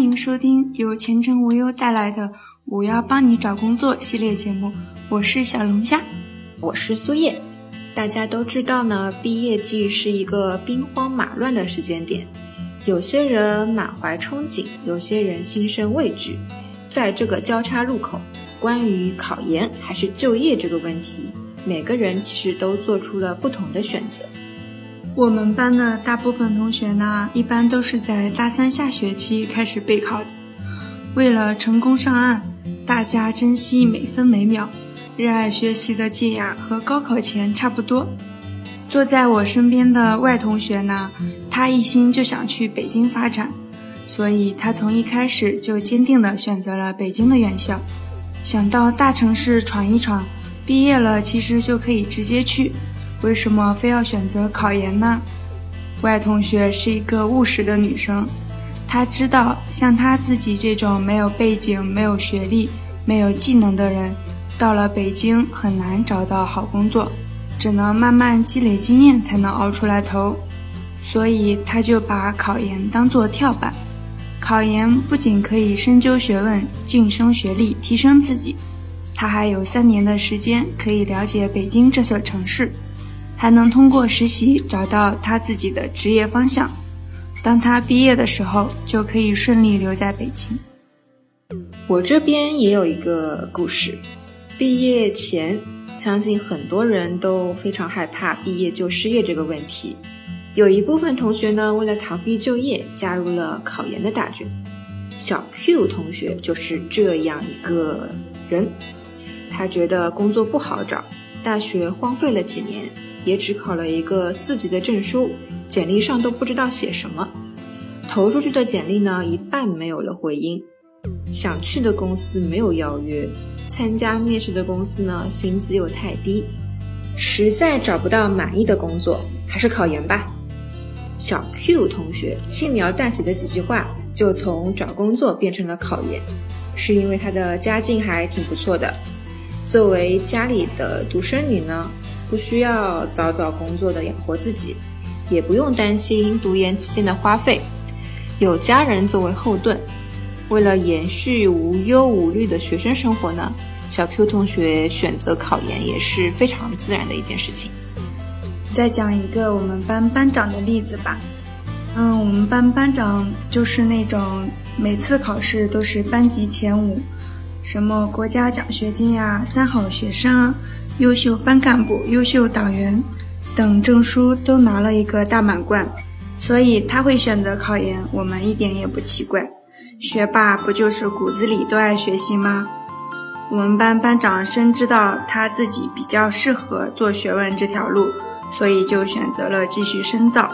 欢迎收听由前程无忧带来的《我要帮你找工作》系列节目，我是小龙虾，我是苏叶。大家都知道呢，毕业季是一个兵荒马乱的时间点，有些人满怀憧憬，有些人心生畏惧。在这个交叉路口，关于考研还是就业这个问题，每个人其实都做出了不同的选择。我们班的大部分同学呢，一般都是在大三下学期开始备考的。为了成功上岸，大家珍惜每分每秒，热爱学习的劲呀，和高考前差不多。坐在我身边的外同学呢，他一心就想去北京发展，所以他从一开始就坚定地选择了北京的院校，想到大城市闯一闯，毕业了其实就可以直接去。为什么非要选择考研呢？外同学是一个务实的女生，她知道像她自己这种没有背景、没有学历、没有技能的人，到了北京很难找到好工作，只能慢慢积累经验才能熬出来头。所以她就把考研当做跳板。考研不仅可以深究学问、晋升学历、提升自己，她还有三年的时间可以了解北京这所城市。还能通过实习找到他自己的职业方向。当他毕业的时候，就可以顺利留在北京。我这边也有一个故事。毕业前，相信很多人都非常害怕毕业就失业这个问题。有一部分同学呢，为了逃避就业，加入了考研的大军。小 Q 同学就是这样一个人。他觉得工作不好找，大学荒废了几年。也只考了一个四级的证书，简历上都不知道写什么，投出去的简历呢，一半没有了回音，想去的公司没有邀约，参加面试的公司呢，薪资又太低，实在找不到满意的工作，还是考研吧。小 Q 同学轻描淡写的几句话，就从找工作变成了考研，是因为他的家境还挺不错的，作为家里的独生女呢。不需要早早工作的养活自己，也不用担心读研期间的花费，有家人作为后盾。为了延续无忧无虑的学生生活呢，小 Q 同学选择考研也是非常自然的一件事情。再讲一个我们班班长的例子吧。嗯，我们班班长就是那种每次考试都是班级前五，什么国家奖学金呀、三好学生啊。优秀班干部、优秀党员等证书都拿了一个大满贯，所以他会选择考研，我们一点也不奇怪。学霸不就是骨子里都爱学习吗？我们班班长深知道他自己比较适合做学问这条路，所以就选择了继续深造。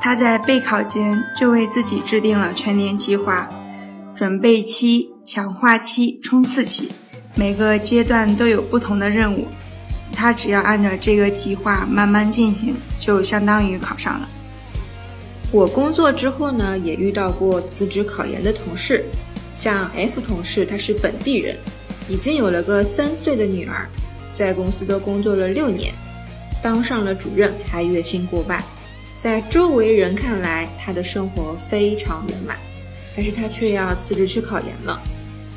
他在备考间就为自己制定了全年计划：准备期、强化期、冲刺期，每个阶段都有不同的任务。他只要按照这个计划慢慢进行，就相当于考上了。我工作之后呢，也遇到过辞职考研的同事，像 F 同事，他是本地人，已经有了个三岁的女儿，在公司都工作了六年，当上了主任，还月薪过万，在周围人看来，他的生活非常圆满，但是他却要辞职去考研了。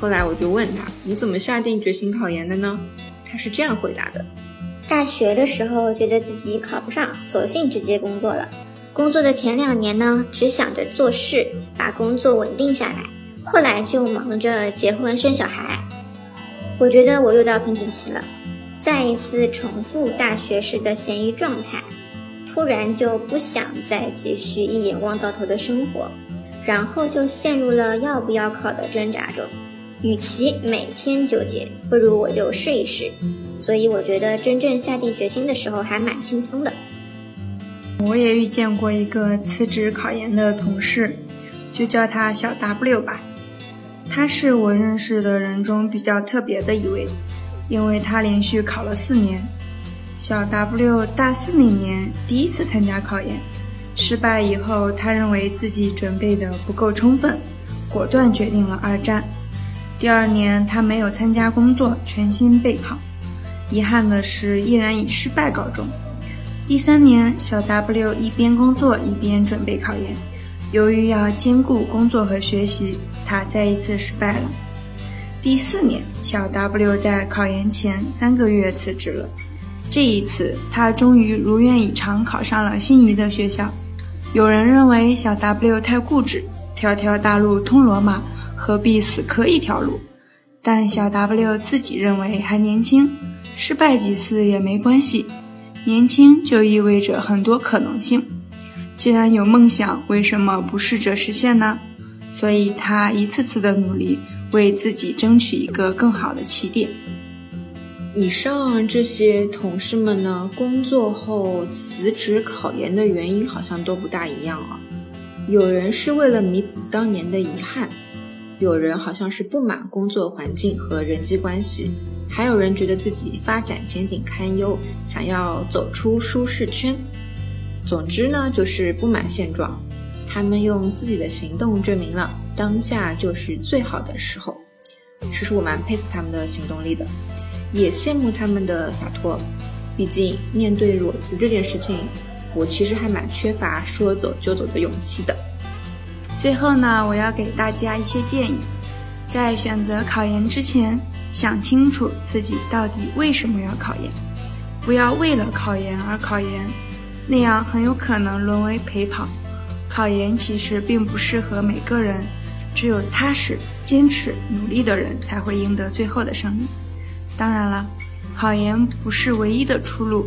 后来我就问他，你怎么下定决心考研的呢？他是这样回答的：大学的时候觉得自己考不上，索性直接工作了。工作的前两年呢，只想着做事，把工作稳定下来。后来就忙着结婚生小孩。我觉得我又到瓶颈期了，再一次重复大学时的闲鱼状态，突然就不想再继续一眼望到头的生活，然后就陷入了要不要考的挣扎中。与其每天纠结，不如我就试一试。所以我觉得真正下定决心的时候还蛮轻松的。我也遇见过一个辞职考研的同事，就叫他小 W 吧。他是我认识的人中比较特别的一位，因为他连续考了四年。小 W 大四那年第一次参加考研，失败以后，他认为自己准备的不够充分，果断决定了二战。第二年，他没有参加工作，全心备考。遗憾的是，依然以失败告终。第三年，小 W 一边工作一边准备考研，由于要兼顾工作和学习，他再一次失败了。第四年，小 W 在考研前三个月辞职了。这一次，他终于如愿以偿考上了心仪的学校。有人认为小 W 太固执，条条大路通罗马，何必死磕一条路？但小 W 自己认为还年轻，失败几次也没关系。年轻就意味着很多可能性。既然有梦想，为什么不试着实现呢？所以他一次次的努力，为自己争取一个更好的起点。以上这些同事们呢，工作后辞职考研的原因好像都不大一样啊。有人是为了弥补当年的遗憾，有人好像是不满工作环境和人际关系，还有人觉得自己发展前景堪忧，想要走出舒适圈。总之呢，就是不满现状。他们用自己的行动证明了当下就是最好的时候。其实我蛮佩服他们的行动力的。也羡慕他们的洒脱，毕竟面对裸辞这件事情，我其实还蛮缺乏说走就走的勇气的。最后呢，我要给大家一些建议，在选择考研之前，想清楚自己到底为什么要考研，不要为了考研而考研，那样很有可能沦为陪跑。考研其实并不适合每个人，只有踏实、坚持、努力的人才会赢得最后的胜利。当然了，考研不是唯一的出路，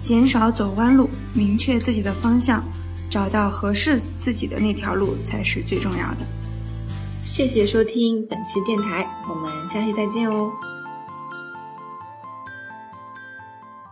减少走弯路，明确自己的方向，找到合适自己的那条路才是最重要的。谢谢收听本期电台，我们下期再见哦。